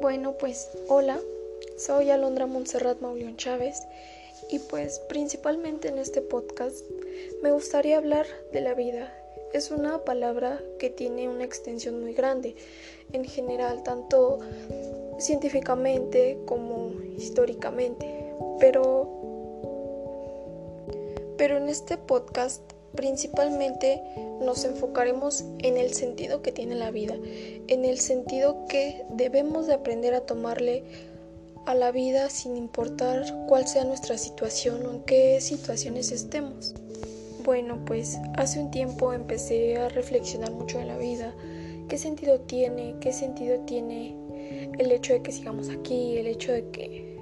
Bueno, pues hola, soy Alondra Montserrat Mauleón Chávez y pues principalmente en este podcast me gustaría hablar de la vida. Es una palabra que tiene una extensión muy grande en general, tanto científicamente como históricamente, pero pero en este podcast principalmente nos enfocaremos en el sentido que tiene la vida, en el sentido que debemos de aprender a tomarle a la vida sin importar cuál sea nuestra situación o en qué situaciones estemos. Bueno, pues hace un tiempo empecé a reflexionar mucho en la vida, qué sentido tiene, qué sentido tiene el hecho de que sigamos aquí, el hecho de que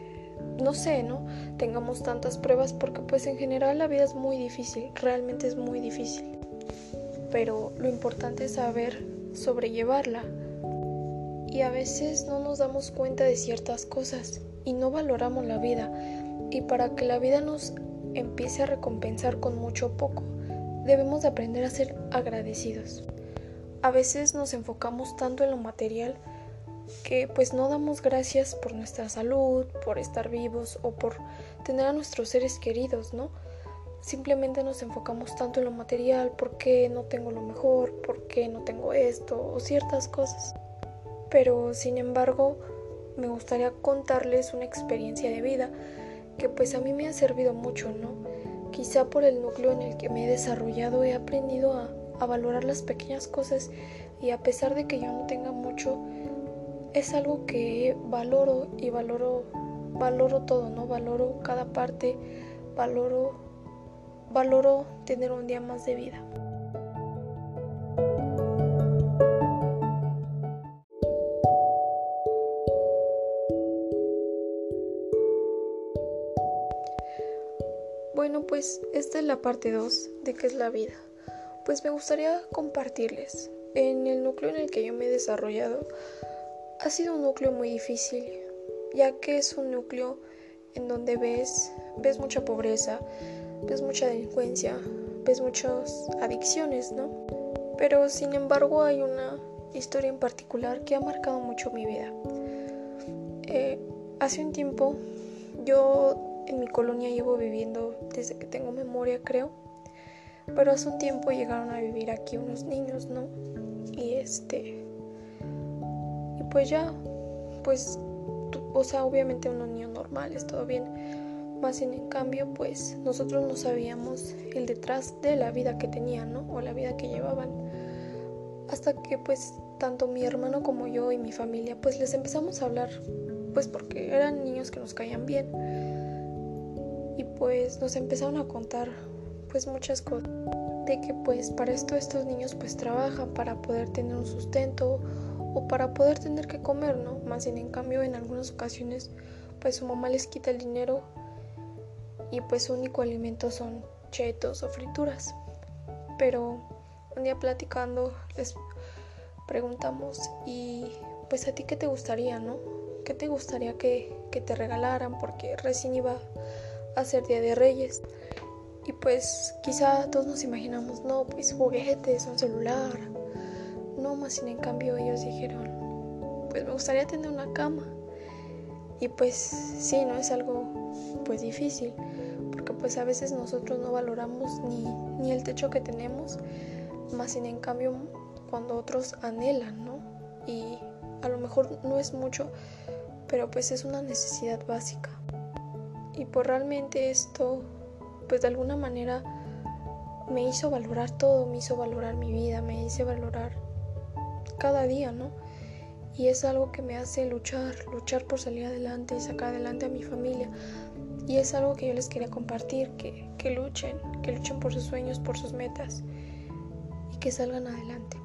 no sé, ¿no? Tengamos tantas pruebas porque pues en general la vida es muy difícil, realmente es muy difícil. Pero lo importante es saber sobrellevarla. Y a veces no nos damos cuenta de ciertas cosas y no valoramos la vida. Y para que la vida nos empiece a recompensar con mucho o poco, debemos de aprender a ser agradecidos. A veces nos enfocamos tanto en lo material que pues no damos gracias por nuestra salud, por estar vivos o por tener a nuestros seres queridos, ¿no? Simplemente nos enfocamos tanto en lo material, por qué no tengo lo mejor, por qué no tengo esto o ciertas cosas. Pero sin embargo, me gustaría contarles una experiencia de vida que pues a mí me ha servido mucho, ¿no? Quizá por el núcleo en el que me he desarrollado he aprendido a, a valorar las pequeñas cosas y a pesar de que yo no tenga mucho, es algo que valoro y valoro, valoro todo, ¿no? Valoro cada parte, valoro, valoro tener un día más de vida. Bueno, pues esta es la parte 2 de qué es la vida. Pues me gustaría compartirles. En el núcleo en el que yo me he desarrollado, ha sido un núcleo muy difícil, ya que es un núcleo en donde ves, ves mucha pobreza, ves mucha delincuencia, ves muchas adicciones, ¿no? Pero sin embargo hay una historia en particular que ha marcado mucho mi vida. Eh, hace un tiempo yo en mi colonia llevo viviendo desde que tengo memoria creo, pero hace un tiempo llegaron a vivir aquí unos niños, ¿no? Y este pues ya, pues, o sea, obviamente unos niños normales, todo bien. Más en cambio, pues nosotros no sabíamos el detrás de la vida que tenían, ¿no? O la vida que llevaban. Hasta que pues tanto mi hermano como yo y mi familia pues les empezamos a hablar, pues porque eran niños que nos caían bien. Y pues nos empezaron a contar pues muchas cosas. De que pues para esto estos niños pues trabajan para poder tener un sustento o para poder tener que comer, ¿no? Más bien en cambio en algunas ocasiones pues su mamá les quita el dinero y pues su único alimento son chetos o frituras. Pero un día platicando les preguntamos y pues a ti qué te gustaría, ¿no? ¿Qué te gustaría que, que te regalaran? Porque recién iba a ser Día de Reyes. Y pues quizá todos nos imaginamos, no, pues juguetes, un celular, no, más sin en cambio ellos dijeron, pues me gustaría tener una cama. Y pues sí, no es algo pues difícil, porque pues a veces nosotros no valoramos ni, ni el techo que tenemos, más sin en cambio cuando otros anhelan, ¿no? Y a lo mejor no es mucho, pero pues es una necesidad básica. Y pues realmente esto, pues de alguna manera me hizo valorar todo, me hizo valorar mi vida, me hizo valorar cada día, ¿no? Y es algo que me hace luchar, luchar por salir adelante y sacar adelante a mi familia. Y es algo que yo les quería compartir, que, que luchen, que luchen por sus sueños, por sus metas y que salgan adelante.